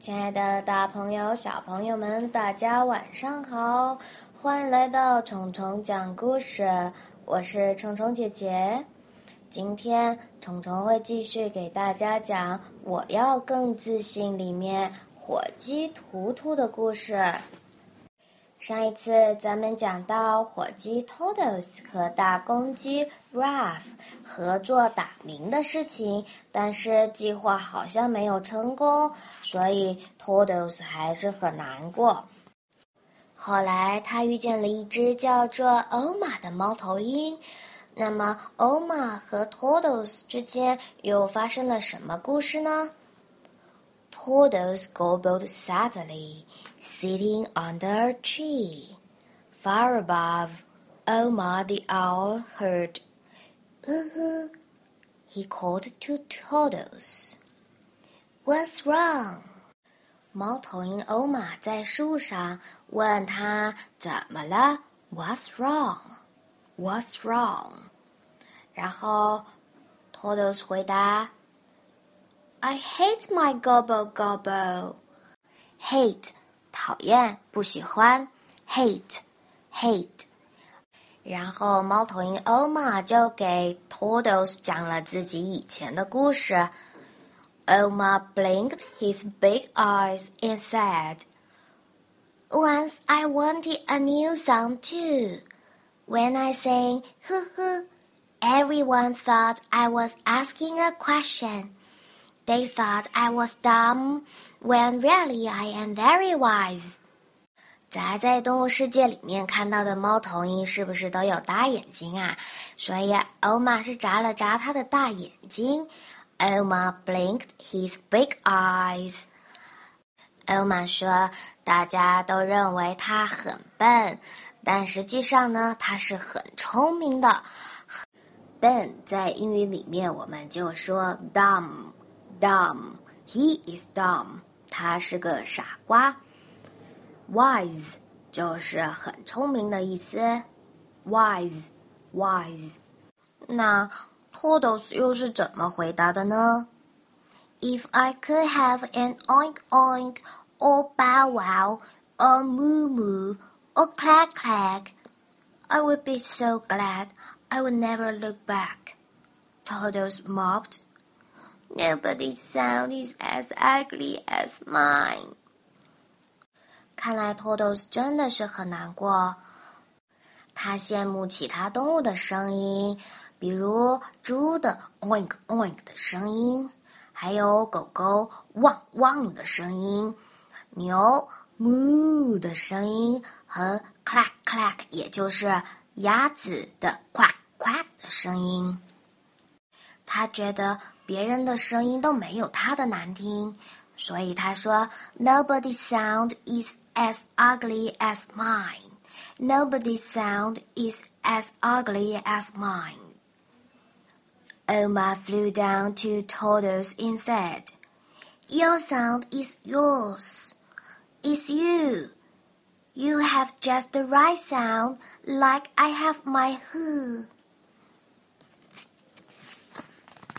亲爱的，大朋友、小朋友们，大家晚上好！欢迎来到虫虫讲故事，我是虫虫姐姐。今天虫虫会继续给大家讲《我要更自信》里面火鸡图图的故事。上一次咱们讲到火鸡 Todos 和大公鸡 Ruff 合作打鸣的事情，但是计划好像没有成功，所以 Todos 还是很难过。后来他遇见了一只叫做欧玛的猫头鹰，那么欧玛和 Todos 之间又发生了什么故事呢？Todos gobbled sadly. sitting under a tree. Far above, Omar the owl heard, Ooh, he called to Toodles. What's wrong? 猫头鹰欧玛在树上问他怎么了？What's wrong？What's wrong？然后 Toodles 回答：“I hate my gobble gobble。” Hate 讨厌、不喜欢，hate，hate hate。然后猫头鹰欧玛就给 Toodles 讲了自己以前的故事。Omar blinked his big eyes and said, Once I wanted a new song too. When I sang hoo hoo, everyone thought I was asking a question. They thought I was dumb." When really I am very wise。咱在动物世界里面看到的猫头鹰是不是都有大眼睛啊？所以欧玛是眨了眨他的大眼睛。欧玛 blinked his big eyes。欧玛说：“大家都认为他很笨，但实际上呢，他是很聪明的。笨在英语里面我们就说 dumb dumb. He is dumb. 他是个傻瓜。Wise 就是很聪明的意思。Wise, wise。那 Toodles 又是怎么回答的呢？If I could have an oink oink, or bow wow, or moo moo, or clack clack, I would be so glad. I would never look back. Toodles mopped Nobody's sound is as ugly as mine。看来托豆斯真的是很难过。他羡慕其他动物的声音，比如猪的 oink oink 的声音，还有狗狗汪汪的声音，牛 moo 的声音和 clack clack，也就是鸭子的 quack quack 的声音。他觉得别人的声音都没有他的难听，所以他说：“Nobody's sound is as ugly as mine. Nobody's sound is as ugly as mine.” Omar flew down to Toodles and said, "Your sound is yours. It's you. You have just the right sound, like I have my who."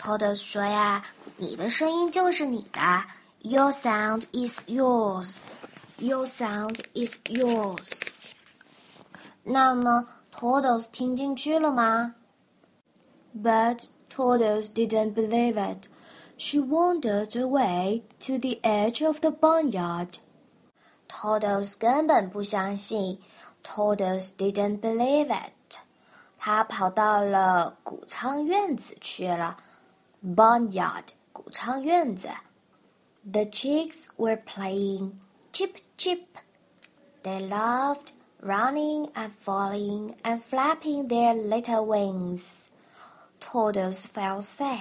偷的说呀，你的声音就是你的，Your sound is yours. Your sound is yours. 那么听进去了吗？But Toodles didn't believe it. She wandered away to the edge of the barnyard. Toodles 根本不相信，Toodles didn't believe it. 他跑到了谷仓院子去了。barnyard 谷仓院子。The chicks were playing chip chip. They loved running and falling and flapping their little wings. Toodles felt sad.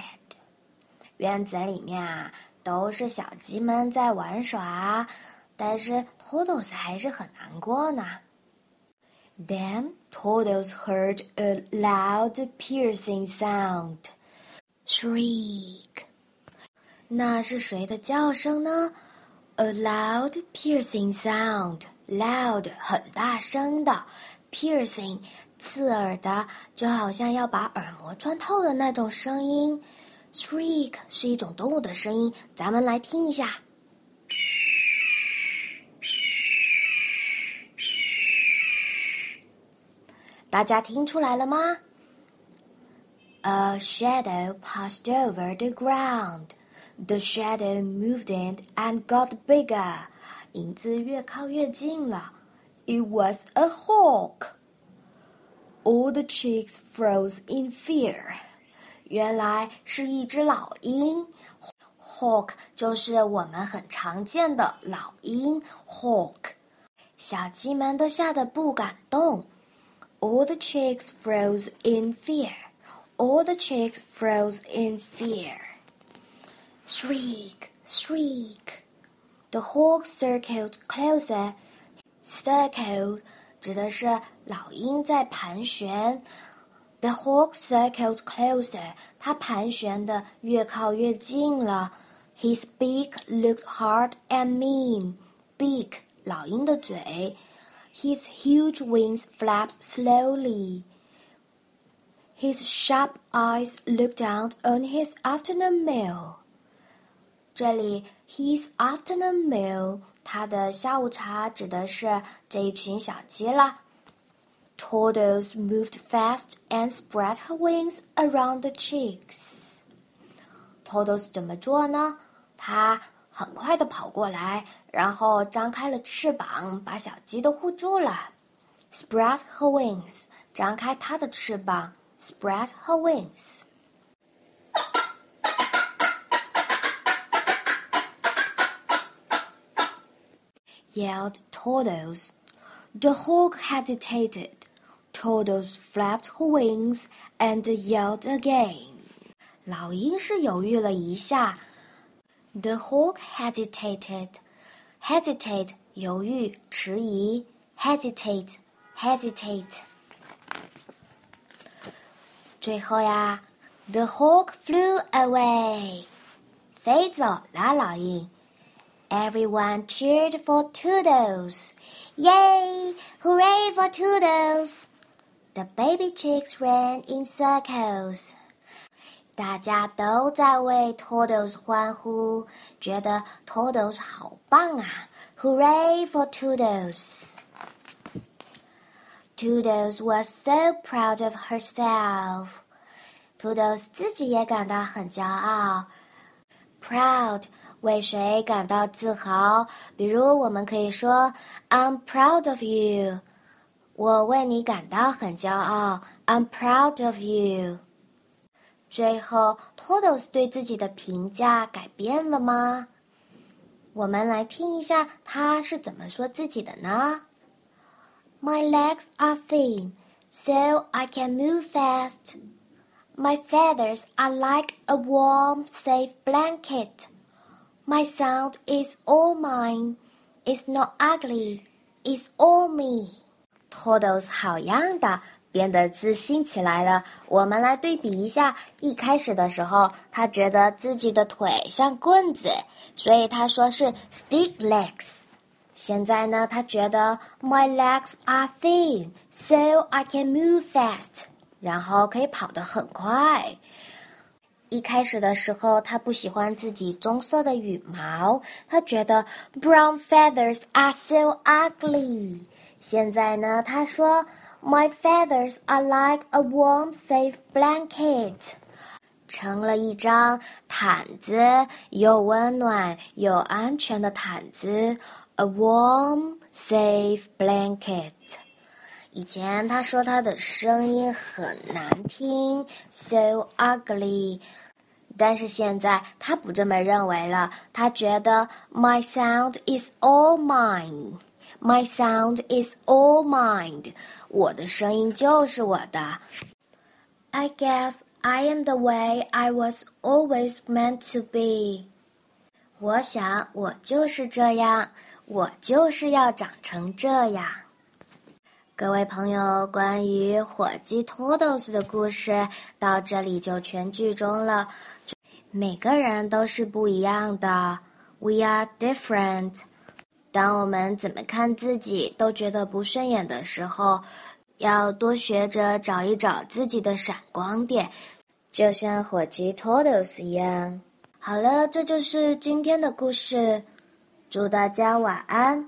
院子里面啊，都是小鸡们在玩耍，但是 Toodles 还是很难过呢。Then Toodles heard a loud piercing sound. shriek. 那是谁的叫声呢？A loud piercing sound. Loud 很大声的。Piercing 刺耳的就好像要把耳膜穿透的那种声音。Shriek 是一种动物的声音咱们来听一下。大家听出来了吗？？A shadow passed over the ground. The shadow moved in and got bigger. 影子越靠越近了。It was a hawk. All the chicks froze in fear. 原来是一只老鹰。Hawk 就是我们很常见的老鹰。Hawk，小鸡们都吓得不敢动。All the chicks froze in fear. All the chicks froze in fear. Shriek, shriek. The hawk circled closer. Circled 指的是老鹰在盘旋。The hawk circled closer. 它盘旋的越靠越近了。His beak looked hard and mean. Beak 老鹰的嘴。His huge wings flapped slowly. His sharp eyes looked down on his afternoon meal. 这里 afternoon meal，他的下午茶指的是这一群小鸡啦。Toodles moved fast and spread her wings around the chicks. Toodles 怎么做呢？它很快的跑过来，然后张开了翅膀，把小鸡都护住了。Spread her wings，张开它的翅膀。spread her wings. yelled Toodles. The hawk hesitated. Toodles flapped her wings and yelled again. 老鹰是犹豫了一下。The hawk hesitated. Hesitate 犹豫、迟疑。Hesitate, hesitate. 最后呀，The hawk flew away. 飞走了，老鹰。Everyone cheered for Toodles. Yay! Hooray for Toodles! The baby chicks ran in circles. 大家都在为 Toodles 欢呼，觉得 Toodles 好棒啊！Hooray for Toodles! Toodles was so proud of herself. Toodles 自己也感到很骄傲。Proud 为谁感到自豪？比如，我们可以说 "I'm proud of you"，我为你感到很骄傲。I'm proud of you。最后，Todos 对自己的评价改变了吗？我们来听一下他是怎么说自己的呢 My legs are thin, so I can move fast. My feathers are like a warm, safe blanket. My sound is all mine. It's not ugly. It's all me. Toodles 好样的，变得自信起来了。我们来对比一下，一开始的时候，他觉得自己的腿像棍子，所以他说是 stick legs。现在呢，他觉得 my legs are thin, so I can move fast，然后可以跑得很快。一开始的时候，他不喜欢自己棕色的羽毛，他觉得 brown feathers are so ugly。现在呢，他说 my feathers are like a warm, safe blanket，成了一张毯子，又温暖又安全的毯子 ，a warm, safe blanket。以前他说他的声音很难听，so ugly。但是现在他不这么认为了，他觉得 my sound is all mine。My sound is all mine。我的声音就是我的。I guess I am the way I was always meant to be。我想我就是这样， 我就是要长成这样。各位朋友，关于火鸡 Todos 的故事到这里就全剧终了。每个人都是不一样的，We are different。当我们怎么看自己都觉得不顺眼的时候，要多学着找一找自己的闪光点，就像火鸡 Todos 一样。好了，这就是今天的故事，祝大家晚安。